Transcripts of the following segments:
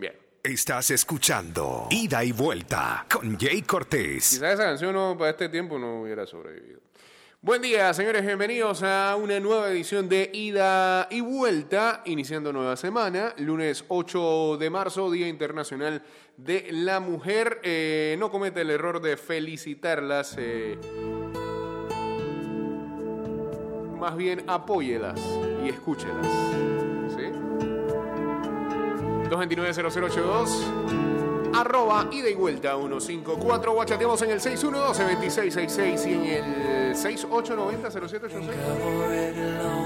Bien. Estás escuchando Ida y Vuelta con Jay Cortés. Quizás esa canción no, para este tiempo no hubiera sobrevivido. Buen día, señores, bienvenidos a una nueva edición de Ida y Vuelta, iniciando nueva semana, lunes 8 de marzo, Día Internacional de la Mujer. Eh, no comete el error de felicitarlas, eh, más bien apóyelas y escúchelas. ¿Sí? 229-0082 arroba ida y vuelta 154 guachateamos en el 612-2666 y en el 6890-0786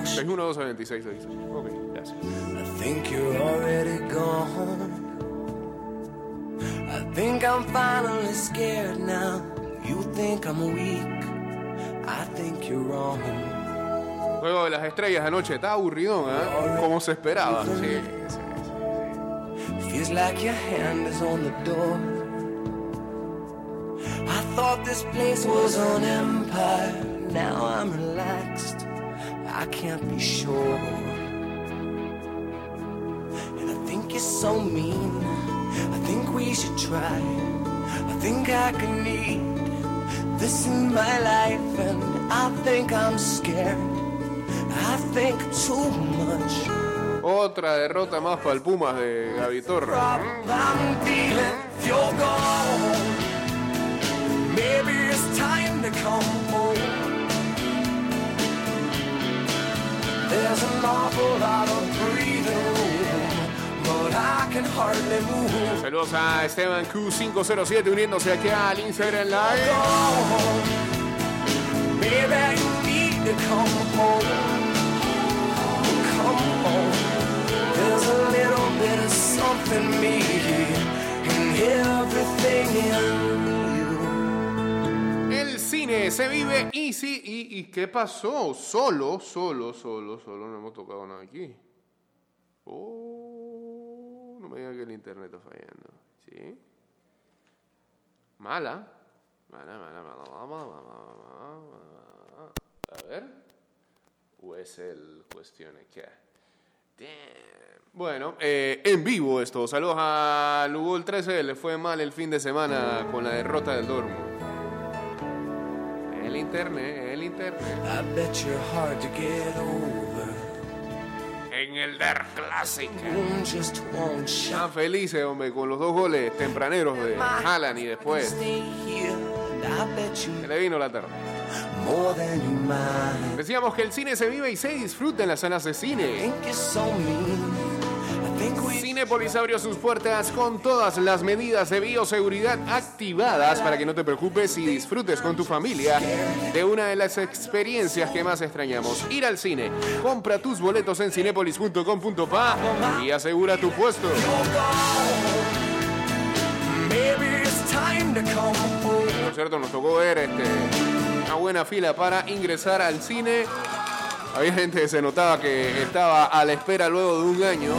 612-2666 ok, gracias I think you're already gone. I think I'm finally scared now. You think I'm weak. I think you're wrong. Juego de las estrellas anoche está aburridón ¿eh? como se esperaba sí, sí. Feels like your hand is on the door. I thought this place was an empire. Now I'm relaxed. I can't be sure. And I think you're so mean. I think we should try. I think I can need this in my life. And I think I'm scared. I think too much. Otra derrota más para el Pumas de move. Saludos a Esteban Q507 uniéndose aquí al Instagram Live. Come home. El cine se vive y sí, y, ¿qué pasó? Solo, solo, solo, solo, no hemos tocado nada aquí. Oh, no me diga que el internet está fallando. ¿Sí? Mala. Mala, mala, mala, mala, mala, mala, mala. A ver. ¿O es el cuestión? Damn. Bueno, eh, en vivo esto. Saludos a Lugol 13. Le fue mal el fin de semana con la derrota del Dortmund. El internet, el internet. I bet you're hard to get over. En el Der Classic. Están felices, hombre, con los dos goles tempraneros de Haaland y después se le vino la tarde. Decíamos que el cine se vive y se disfruta en las salas de cine. Cinépolis abrió sus puertas con todas las medidas de bioseguridad activadas para que no te preocupes y disfrutes con tu familia de una de las experiencias que más extrañamos. Ir al cine. Compra tus boletos en cinepolis.com.pa y asegura tu puesto. Por cierto, nos tocó ver este, una buena fila para ingresar al cine. Había gente que se notaba que estaba a la espera luego de un año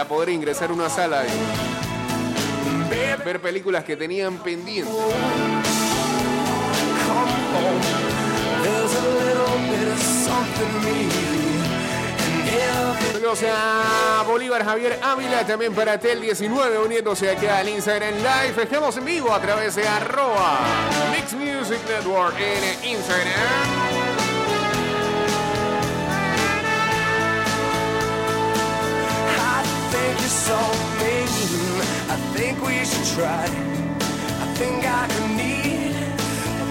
para poder ingresar a una sala y ver películas que tenían pendientes. Saludos a Bolívar Javier Ávila, también para Tel 19 uniéndose aquí al Instagram Live. Estamos en vivo a través de arroba Mix Music Network en Instagram. Think you're so mean. I think we should try. I think I can need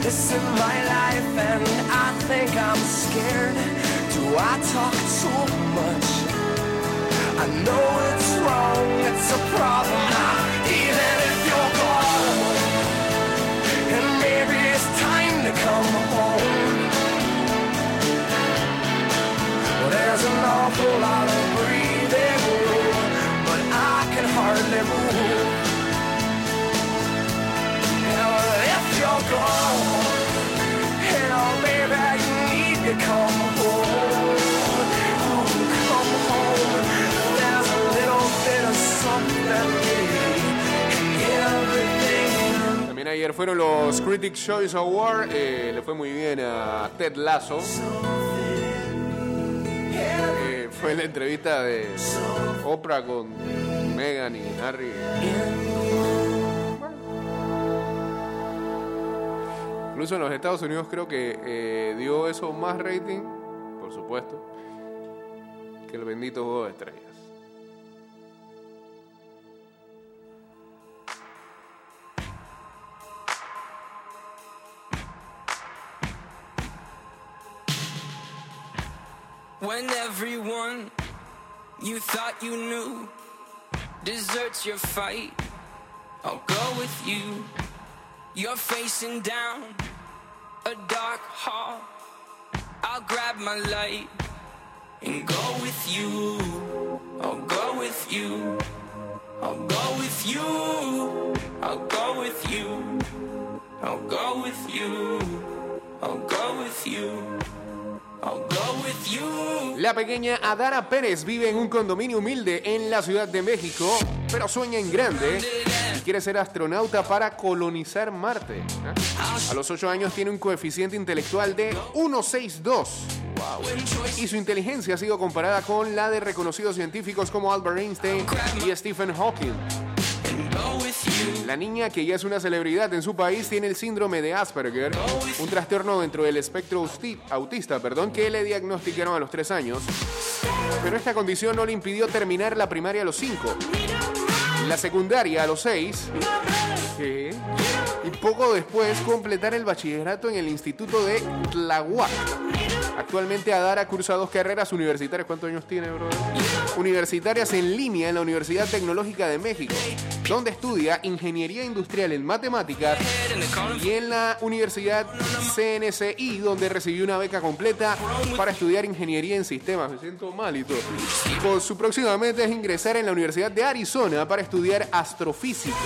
this in my life, and I think I'm scared. Do I talk too much? I know it's wrong, it's a problem now, even if you're gone. And maybe it's time to come home. Well, there's an awful lot of También ayer fueron los Critics Choice Award. eh, le fue muy bien a Ted Lasso. Eh, Fue la entrevista de Oprah con Megan y Harry. Incluso en los Estados Unidos creo que eh, dio eso más rating, por supuesto, que el bendito juego de estrellas. When everyone you thought you knew deserts your fight, I'll go with you. You're facing down a dark hall. I'll grab my light and go with you. I'll go with you. I'll go with you. I'll go with you. I'll go with you. I'll go with you. La pequeña Adara Pérez vive en un condominio humilde en la Ciudad de México, pero sueña en grande y quiere ser astronauta para colonizar Marte. ¿eh? A los 8 años tiene un coeficiente intelectual de 162. Y su inteligencia ha sido comparada con la de reconocidos científicos como Albert Einstein y Stephen Hawking. La niña, que ya es una celebridad en su país, tiene el síndrome de Asperger, un trastorno dentro del espectro autista, perdón, que le diagnosticaron a los 3 años. Pero esta condición no le impidió terminar la primaria a los 5, la secundaria a los 6 ¿qué? y poco después completar el bachillerato en el Instituto de Tlahuac. Actualmente Adara cursa dos carreras universitarias. ¿Cuántos años tiene, brother? Universitarias en línea en la Universidad Tecnológica de México, donde estudia Ingeniería Industrial en Matemáticas y en la Universidad CNCI, donde recibió una beca completa para estudiar Ingeniería en Sistemas. Me siento mal y todo. Con su próxima meta es ingresar en la Universidad de Arizona para estudiar astrofísica.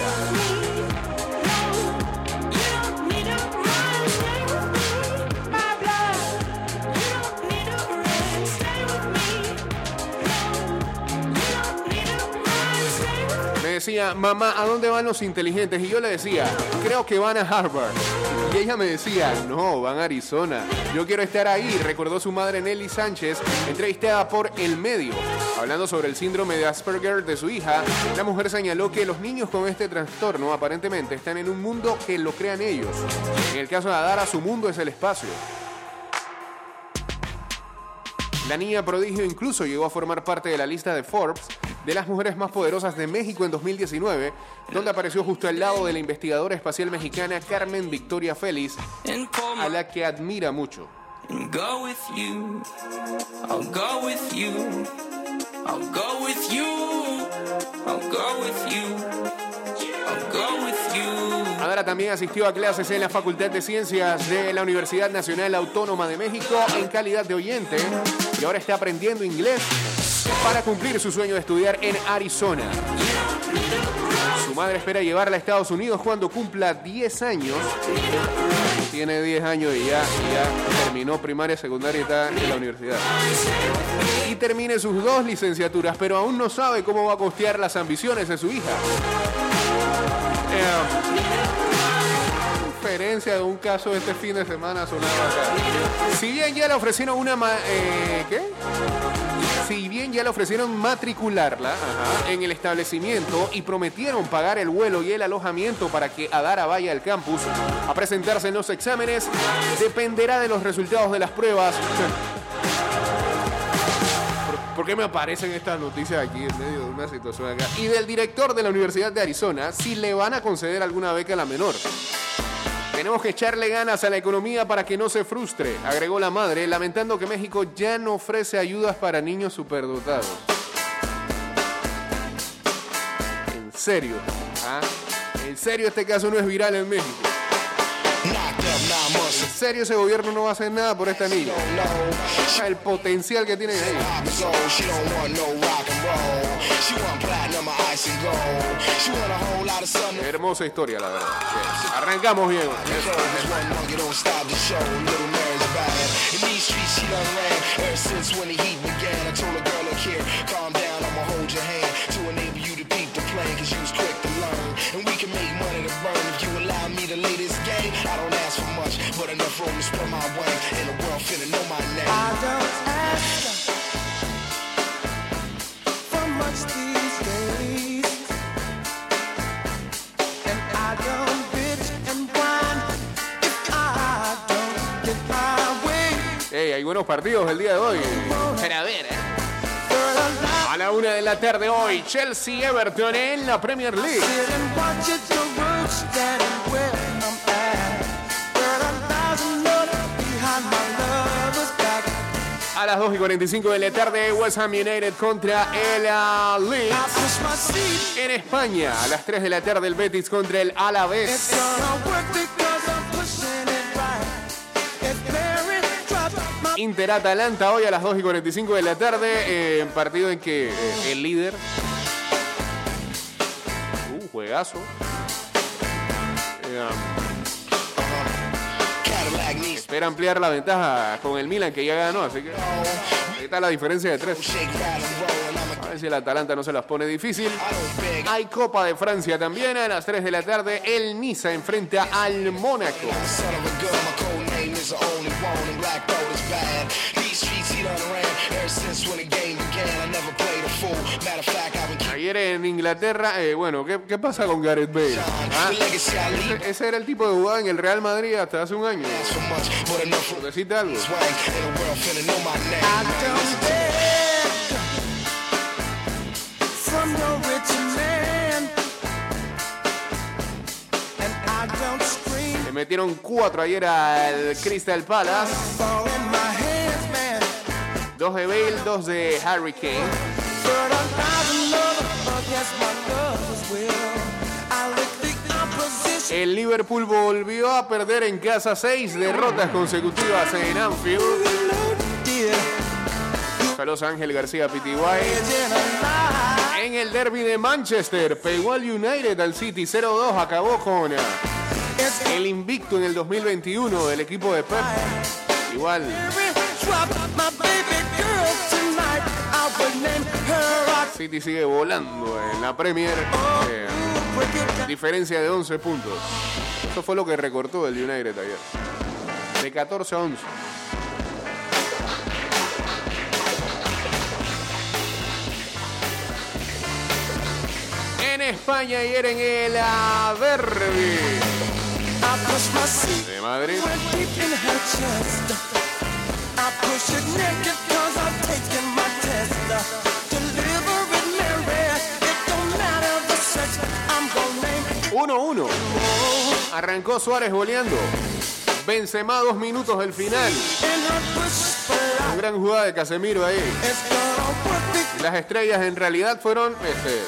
Decía, mamá, ¿a dónde van los inteligentes? Y yo le decía, creo que van a Harvard. Y ella me decía, no, van a Arizona. Yo quiero estar ahí, recordó su madre Nelly Sánchez, entrevistada por El Medio. Hablando sobre el síndrome de Asperger de su hija, la mujer señaló que los niños con este trastorno aparentemente están en un mundo que lo crean ellos. En el caso de Adara, su mundo es el espacio. La niña prodigio incluso llegó a formar parte de la lista de Forbes de las mujeres más poderosas de México en 2019, donde apareció justo al lado de la investigadora espacial mexicana Carmen Victoria Félix, a la que admira mucho. Adara también asistió a clases en la Facultad de Ciencias de la Universidad Nacional Autónoma de México en calidad de oyente y ahora está aprendiendo inglés para cumplir su sueño de estudiar en Arizona. Su madre espera llevarla a Estados Unidos cuando cumpla 10 años. Tiene 10 años y ya, ya terminó primaria, secundaria y está en la universidad. Y termine sus dos licenciaturas, pero aún no sabe cómo va a costear las ambiciones de su hija. Eh, de un caso este fin de semana sonaba. Si bien ya le ofrecieron una... ma- eh, ¿Qué? Si bien ya le ofrecieron matricularla ajá, en el establecimiento y prometieron pagar el vuelo y el alojamiento para que Adara vaya al campus a presentarse en los exámenes, dependerá de los resultados de las pruebas. ¿Por- ¿Por qué me aparecen estas noticias aquí en medio de una situación acá? Y del director de la Universidad de Arizona, si le van a conceder alguna beca a la menor. Tenemos que echarle ganas a la economía para que no se frustre, agregó la madre, lamentando que México ya no ofrece ayudas para niños superdotados. En serio, ¿ah? En serio este caso no es viral en México. En serio ese gobierno no va a hacer nada por esta niña. El potencial que tienen ahí. Pop is old, she don't want no rock and roll. She want platinum or ice and gold. She want a whole lot of sun. Hermosa historia, la verdad. Bien. Arrancamos bien. Much, but enough room to spread my wings. And the world finna know my name. I don't ask, much these days. And I don't bitch and whine if I don't get my way. Hey, hay buenos partidos el día de hoy. Pero a ver, ¿eh? A la una de la tarde hoy, Chelsea-Everton en la Premier League. A las 2 y 45 de la tarde, West Ham United contra el I Leeds. En España, a las 3 de la tarde, el Betis contra el Alavés. My Inter-Atalanta hoy a las 2 y 45 de la tarde, eh, partido en que eh, el líder... Uh, juegazo. Eh, espera ampliar la ventaja con el Milan que ya ganó, así que ahí está la diferencia de 3. shake, rattle, roll, and I'm a ver si el Atalanta no se las pone difícil. Hay Copa de Francia también a las 3 de la tarde. El Niza enfrenta al Mónaco. Ayer en Inglaterra, eh, bueno, ¿qué, qué pasa con Gareth Bale? ¿Ah? Ese, era el tipo de jugada en el Real Madrid hasta hace un año. Por decirte algo. Le metieron cuatro ayer al Crystal Palace. Dos de Bale, dos de Harry Kane. El Liverpool volvió a perder en casa seis derrotas consecutivas en Anfield. Saludos Ángel García lie. En el derby de Manchester, pegó United al City 0-2, acabó con el invicto en el 2021 del equipo de Pep. Igual, City sigue volando en la Premier. eh, diferencia de 11 puntos. Eso fue lo que recortó el United ayer. De 14 a 11. En España ayer en el Derby de Madrid. 1-1. Arrancó Suárez goleando. Benzema dos minutos del final. in her push for Un life. gran jugada de Casemiro ahí. Las estrellas en realidad fueron este,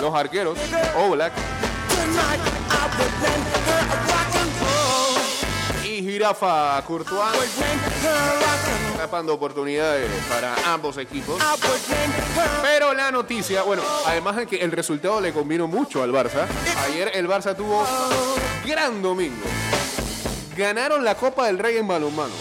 los arqueros. Oblak Jirafa Courtois. Tapando oportunidades para ambos equipos. Pero la noticia, bueno, además de que el resultado le convino mucho al Barça, ayer el Barça tuvo gran domingo. Ganaron la Copa del Rey en balonmano.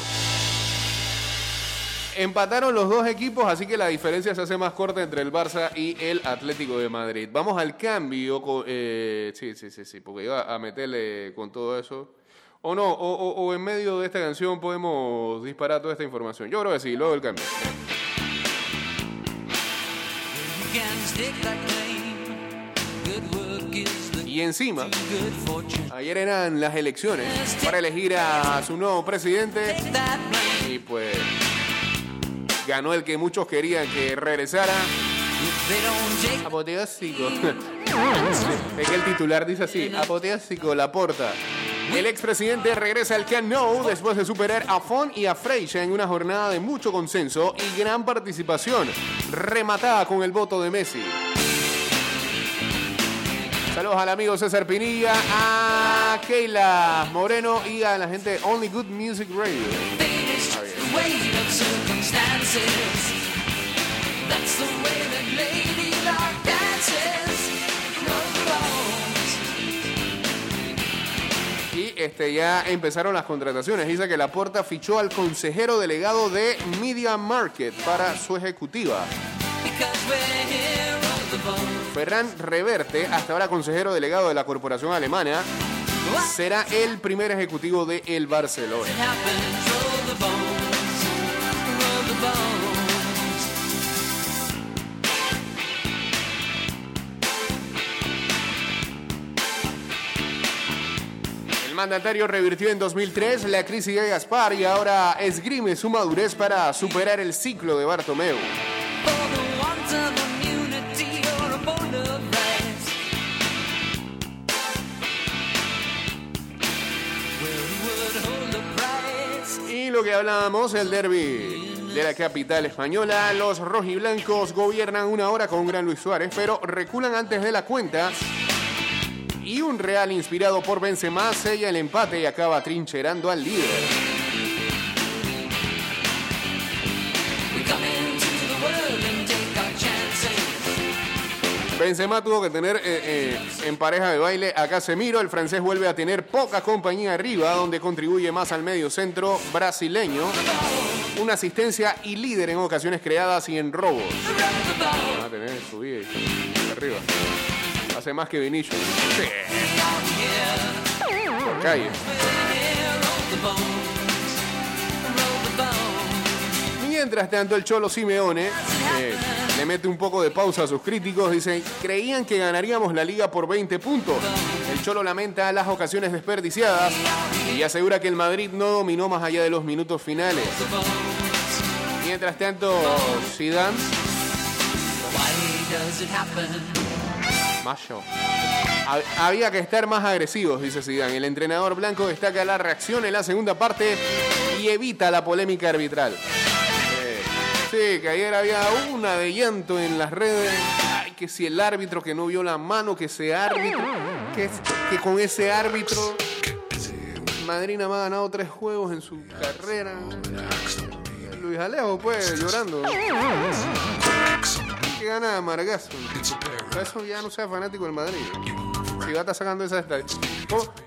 Empataron los dos equipos, así que la diferencia se hace más corta entre el Barça y el Atlético de Madrid. Vamos al cambio. eh, sí, sí, sí, sí, porque iba a meterle con todo eso. O no, o, en medio de esta canción podemos disparar toda esta información. Yo creo que sí, luego del cambio. Y encima, ayer eran las elecciones para elegir a su nuevo presidente y pues ganó el que muchos querían que regresara. Apoteósico. es que el titular dice así, apoteósico Laporta. El expresidente regresa al Camp Nou después de superar a Fon y a Freixa en una jornada de mucho consenso y gran participación, rematada con el voto de Messi. Saludos al amigo César Pinilla, a Keila Moreno y a la gente de Only Good Music Radio. Y este, ya empezaron las contrataciones. Dice que Laporta fichó al consejero delegado de Media Market para su ejecutiva. Ferran Reverte, hasta ahora consejero delegado de la corporación alemana, será el primer ejecutivo de el Barcelona. Mandatario revirtió en 2003 la crisis de Gaspar y ahora esgrime su madurez para superar el ciclo de Bartomeu. Y lo que hablábamos, el derby de la capital española. Los rojiblancos gobiernan una hora con gran Luis Suárez, pero reculan antes de la cuenta. Y un Real inspirado por Benzema sella el empate y acaba trincherando al líder. Benzema tuvo que tener eh, eh, en pareja de baile a Casemiro. El francés vuelve a tener poca compañía arriba, donde contribuye más al medio centro brasileño. Una asistencia y líder en ocasiones creadas y en robos. Va a tener subida y arriba. Hace más que Vinicius. Por calle. Mientras tanto, el Cholo Simeone eh, le mete un poco de pausa a sus críticos. Dice, creían que ganaríamos la liga por 20 puntos. El Cholo lamenta las ocasiones desperdiciadas y asegura que el Madrid no dominó más allá de los minutos finales. Mientras tanto, Zidane, Hab- había que estar más agresivos, dice Zidane. El entrenador blanco destaca la reacción en la segunda parte y evita la polémica arbitral. Sí, que ayer había una de llanto en las redes. Ay, que si el árbitro que no vio la mano, que ese árbitro, que, que con ese árbitro, Madrid nada más ha ganado tres juegos en su carrera. Luis Alejo, pues, llorando. Que gana Margazo. Eso ya no sea fanático del Madrid. Si va a estar sacando esa estadística.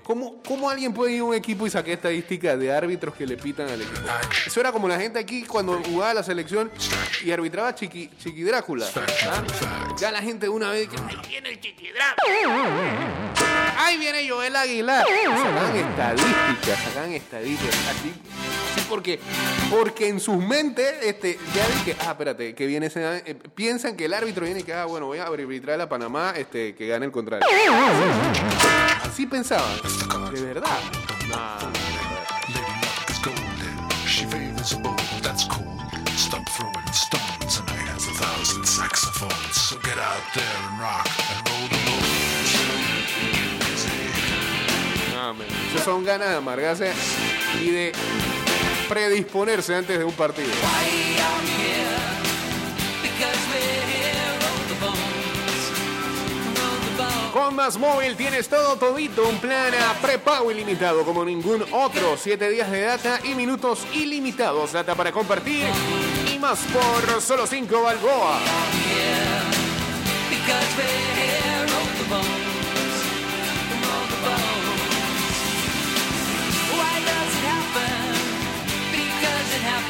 ¿Cómo, cómo, alguien puede ir a un equipo y sacar estadísticas de árbitros que le pitan al equipo? Eso era como la gente aquí cuando jugaba la selección y arbitraba Chiqui, Chiqui Drácula. Ya la gente una vez que ahí viene el Chiqui Drácula. Ahí viene Joel Aguilar. Sacan estadísticas, sacan estadísticas. Así, porque, porque en sus mentes, este, ya ven ah, espérate, que viene ese, eh, piensan que el árbitro viene y que, ah, bueno, voy a arbitrar a Panamá, este, que gane el contrario. Así pensaban. De verdad. Nah. Son ganas de amargarse y de predisponerse antes de un partido. Con Más Móvil tienes todo todito, un plan a prepago ilimitado como ningún otro. Siete días de data y minutos ilimitados. Data para compartir y más por solo 5 balboa.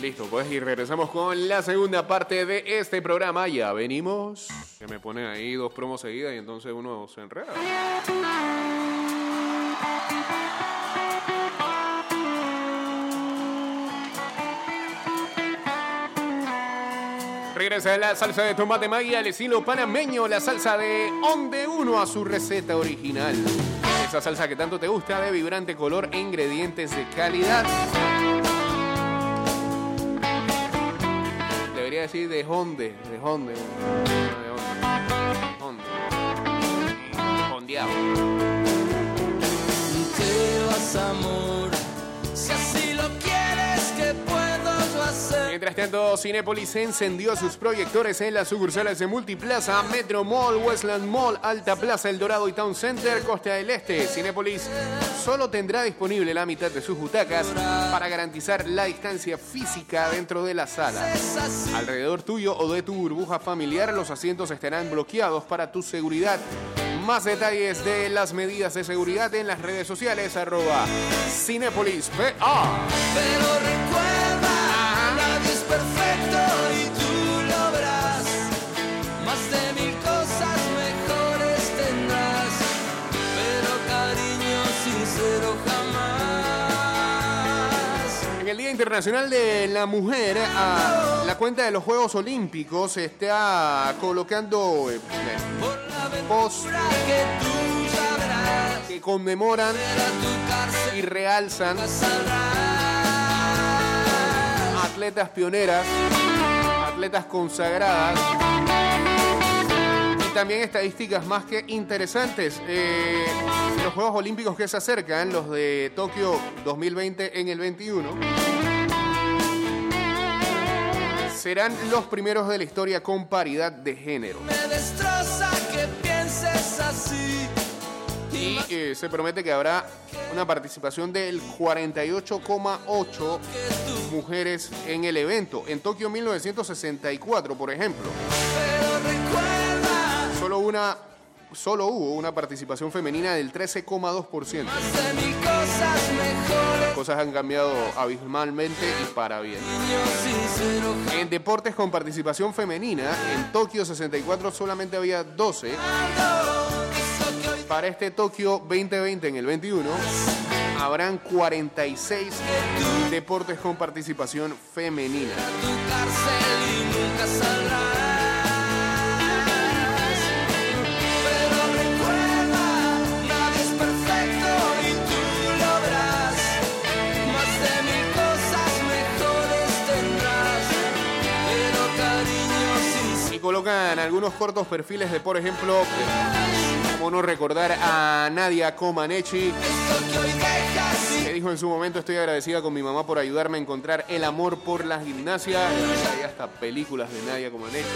Listo, pues y regresamos con la segunda parte de este programa. Ya venimos. Que me ponen ahí dos promos seguidas y entonces uno se enreda. Regresa la salsa de tomate Maggi al estilo panameño, la salsa de onde uno a su receta original. Esa salsa que tanto te gusta, de vibrante color e ingredientes de calidad. Debería decir de Honde, de Honde. de Honde. Hondeado. Mientras tanto, Cinépolis encendió sus proyectores en las sucursales de Multiplaza, Metro Mall, Westland Mall, Alta Plaza, El Dorado y Town Center, Costa del Este. Cinépolis solo tendrá disponible la mitad de sus butacas para garantizar la distancia física dentro de la sala. Alrededor tuyo o de tu burbuja familiar, los asientos estarán bloqueados para tu seguridad. Más detalles de las medidas de seguridad en las redes sociales, arroba Cinépolis PA. Internacional de la Mujer, a la cuenta de los Juegos Olímpicos está colocando eh, que conmemoran y realzan. Atletas pioneras, atletas consagradas y también estadísticas más que interesantes. Eh, los Juegos Olímpicos que se acercan, los de Tokio 2020 en el 21, serán los primeros de la historia con paridad de género. Me destroza que pienses así. Y se promete que habrá una participación del 48,8 mujeres en el evento. En Tokio 1964, por ejemplo, solo, una, solo hubo una participación femenina del 13,2%. de mil cosas han cambiado abismalmente y para bien. En deportes con participación femenina, en Tokio 64 solamente había 12. Para este Tokio 2020 en el 21 habrán 46 deportes con participación femenina. Colocan algunos cortos perfiles de, por ejemplo, como no recordar a Nadia Comaneci, que dijo en su momento estoy agradecida con mi mamá por ayudarme a encontrar el amor por la gimnasia. Hay hasta películas de Nadia Comaneci.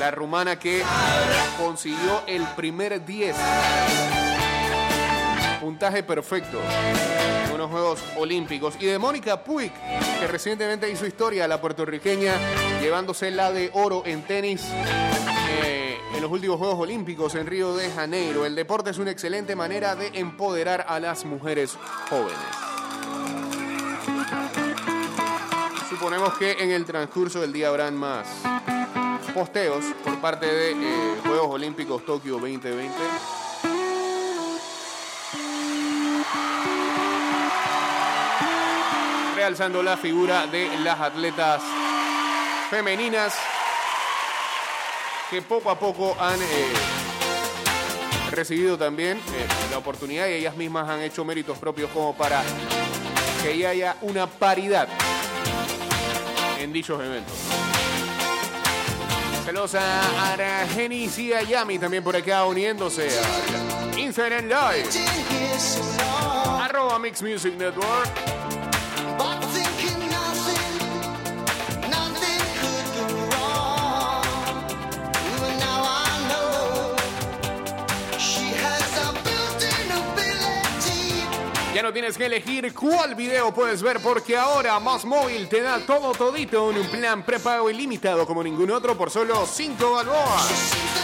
La rumana que consiguió el primer 10. Puntaje perfecto Juegos Olímpicos. Y de Mónica Puig, que recientemente hizo historia, la puertorriqueña, llevándose la de oro en tenis eh, en los últimos Juegos Olímpicos en Río de Janeiro. El deporte es una excelente manera de empoderar a las mujeres jóvenes. Suponemos que en el transcurso del día habrán más posteos por parte de eh, Juegos Olímpicos Tokio 2020. Realzando la figura de las atletas femeninas que poco a poco han eh, recibido también eh, la oportunidad y ellas mismas han hecho méritos propios como para que ya haya una paridad en dichos eventos. Saludos a y a Yami también por acá uniéndose a Instagram Live. Arroba Mix Music Network. No tienes que elegir cuál video puedes ver porque ahora Más Móvil te da todo todito en un plan prepago ilimitado como ningún otro por solo 5 balboas.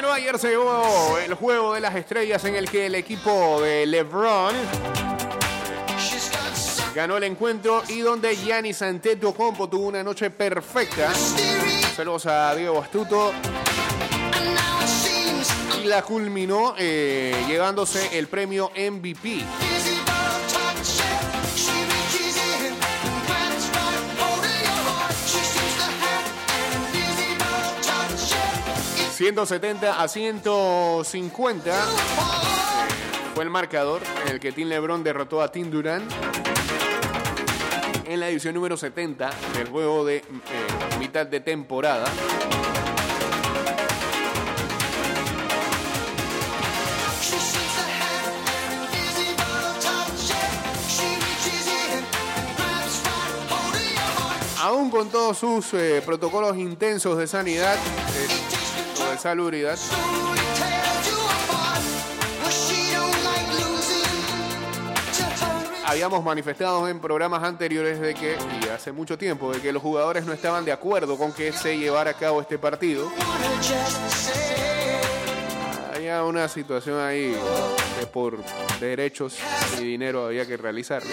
Bueno, ayer se llevó el juego de las estrellas en el que el equipo de LeBron ganó el encuentro y donde Giannis Antetokounmpo tuvo una noche perfecta. Saludos a Diego Astuto y la culminó eh, llevándose el premio MVP. 170 a 150 eh, fue el marcador en el que Tim LeBron derrotó a Tim Durant en la edición número 70 del juego de eh, mitad de temporada. aún con todos sus eh, protocolos intensos de sanidad salubridad, habíamos manifestado en programas anteriores de que, y hace mucho tiempo, de que los jugadores no estaban de acuerdo con que se llevara a cabo este partido. Había una situación ahí que por derechos y dinero había que realizarlo.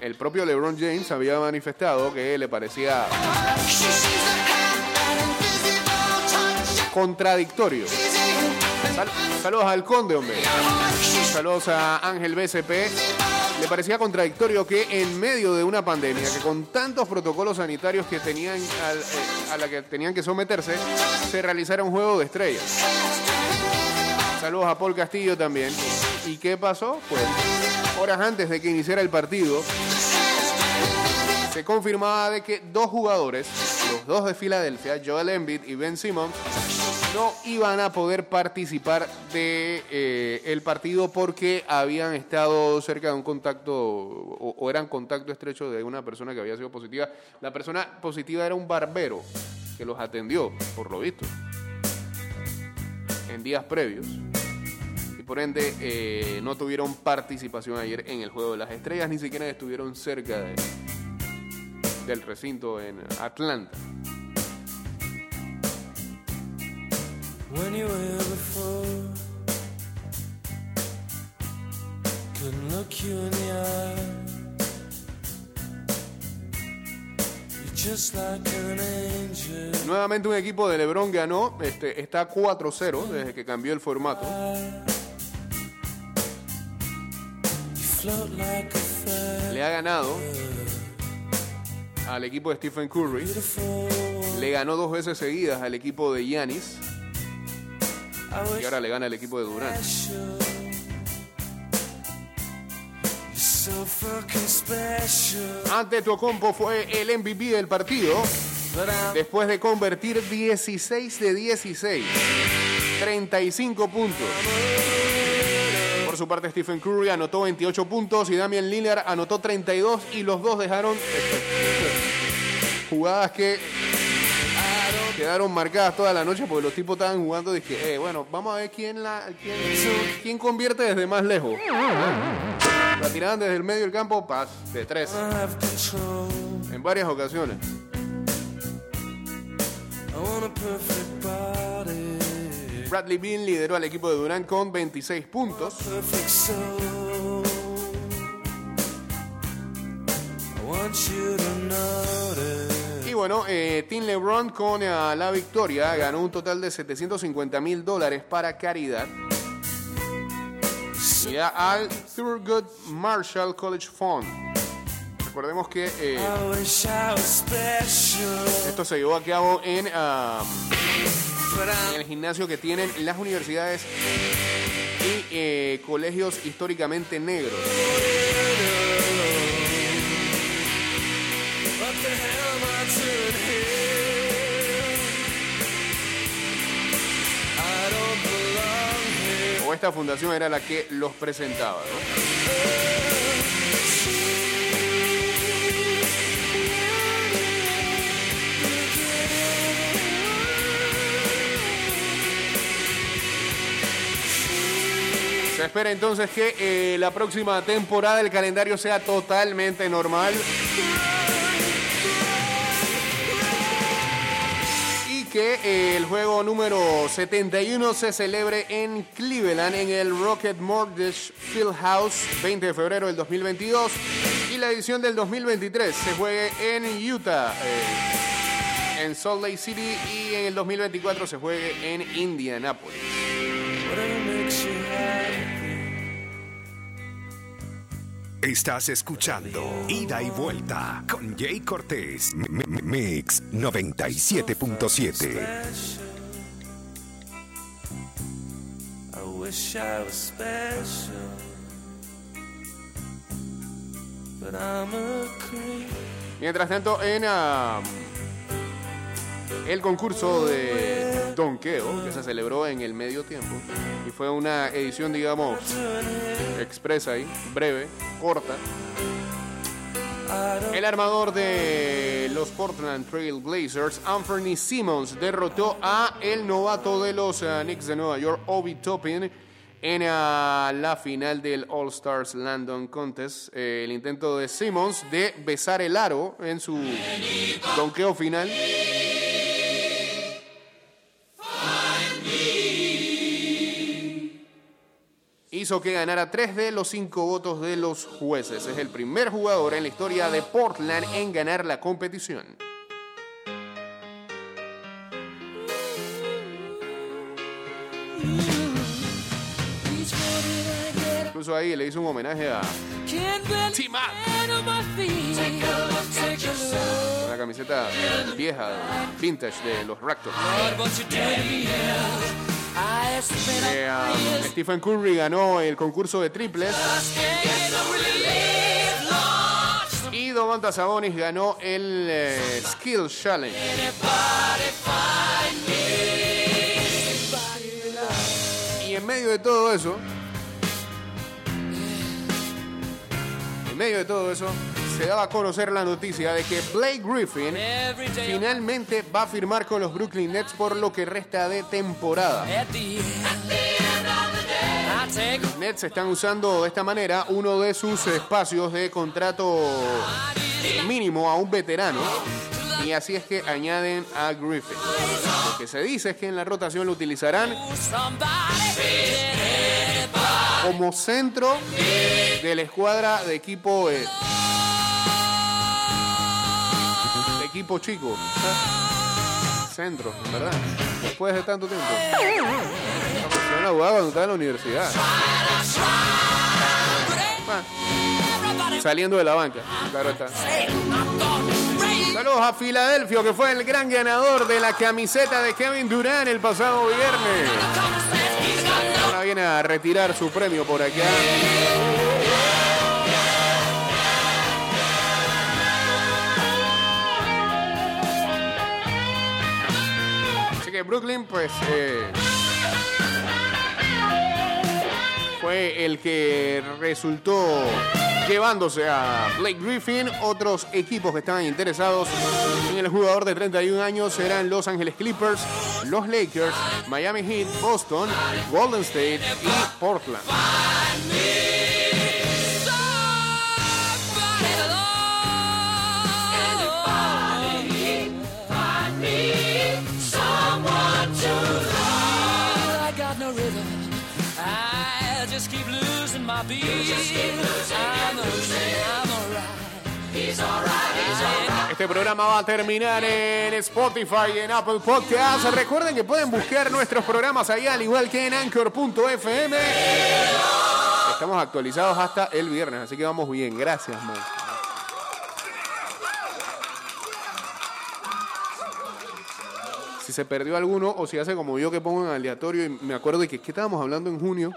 El propio LeBron James había manifestado que le parecía contradictorio. Sal- saludos al Conde, hombre. Saludos a Ángel BCP. Le parecía contradictorio que en medio de una pandemia, que con tantos protocolos sanitarios que tenían eh, a la que tenían que someterse, se realizara un juego de estrellas. Saludos a Paul Castillo también. ¿Y qué pasó? Pues horas antes de que iniciara el partido, se confirmaba de que dos jugadores, los dos de Filadelfia, Joel Embiid y Ben Simmons, no iban a poder participar de eh, el partido porque habían estado cerca de un contacto o, o eran contacto estrecho de una persona que había sido positiva. La persona positiva era un barbero que los atendió, por lo visto, en días previos. Por ende eh, no tuvieron participación ayer en el Juego de las Estrellas, ni siquiera estuvieron cerca de, del recinto en Atlanta. When you were here before, couldn't look you in the eye. You're just like an angel. Nuevamente un equipo de LeBron ganó, este, está 4-0 desde que cambió el formato. Le ha ganado al equipo de Stephen Curry. Le ganó dos veces seguidas al equipo de Giannis. Y ahora le gana al equipo de special. Ante Tocompo fue el MVP del partido. Después de convertir 16 de 16. 35 puntos. Su parte, Stephen Curry anotó 28 puntos y Damian Lillard anotó 32 y los dos dejaron jugadas que quedaron marcadas toda la noche porque los tipos estaban jugando. Dije, eh, bueno, vamos a ver quién, la, quién, convierte desde más lejos. La tiraban desde el medio del campo, paz, de tres, en varias ocasiones. Bradley Beal lideró al equipo de Durant con 26 puntos. Y bueno, eh, Team LeBron con eh, la victoria ganó un total de 750 mil dólares para caridad. Y al Thurgood Marshall College Fund. Recordemos que eh, esto se llevó a cabo en, ah, en el gimnasio que tienen las universidades y eh, colegios históricamente negros. O esta fundación era la que los presentaba. ¿no? Se espera entonces que eh, la próxima temporada el calendario sea totalmente normal. Y que eh, el juego número 71 se celebre en Cleveland, en el Rocket Mortgage Fieldhouse, 20 de febrero del 2022. Y la edición del 2023 se juegue en Utah, eh, en Salt Lake City. Y en el 2024 se juegue en Indianapolis. Estás escuchando Ida y Vuelta con Jay Cortés. M- M- Mix 97.7. special. I wish I was special, but I'm a creep. Mientras tanto, en, ah, el concurso de donqueo que se celebró en el medio tiempo y fue una edición, digamos, expresa ahí, breve, corta. El armador de los Portland Trail Blazers, Anthony Simmons, derrotó a el novato de los eh, Knicks de Nueva York, Obi Toppin, en ah, la final del All Stars Landon Contest. Eh, el intento de Simmons de besar el aro en su donqueo final. Hizo que ganara tres de los cinco votos de los jueces. Es el primer jugador en la historia de Portland en ganar la competición. Incluso ahí le hizo un homenaje a T-Mac. Una camiseta vieja, vintage de los Raptors. Eh, um, Stephen Curry ganó el concurso de triples. Y Domantas Sabonis ganó el eh, Skill Challenge. Y en medio de todo eso, en medio de todo eso, se daba a conocer la noticia de que Blake Griffin finalmente va a firmar con los Brooklyn Nets por lo que resta de temporada. Los Nets están usando de esta manera uno de sus espacios de contrato mínimo a un veterano. Y así es que añaden a Griffin. Lo que se dice es que en la rotación lo utilizarán como centro de la escuadra de equipo eh, equipo chico. Centro, ¿verdad? Después de tanto tiempo. Yo una jugada cuando estaba en la universidad. Saliendo de la banca, claro está. Saludos a Filadelfia, que fue el gran ganador de la camiseta de Kevin Durant el pasado viernes. Ahora viene a retirar su premio por acá. Brooklyn, pues, eh, fue el que resultó llevándose a Blake Griffin. Otros equipos que estaban interesados en el jugador de 31 años eran Los Angeles Clippers, los Lakers, Miami Heat, Boston, Golden State y Portland. Este programa va a terminar en Spotify y en Apple Podcasts. Recuerden que pueden buscar nuestros programas ahí al igual que en Anchor.fm. Estamos actualizados hasta el viernes, así que vamos bien. Gracias, man. Si se perdió alguno o si hace como yo que pongo en aleatorio y me acuerdo de que ¿qué estábamos hablando en junio.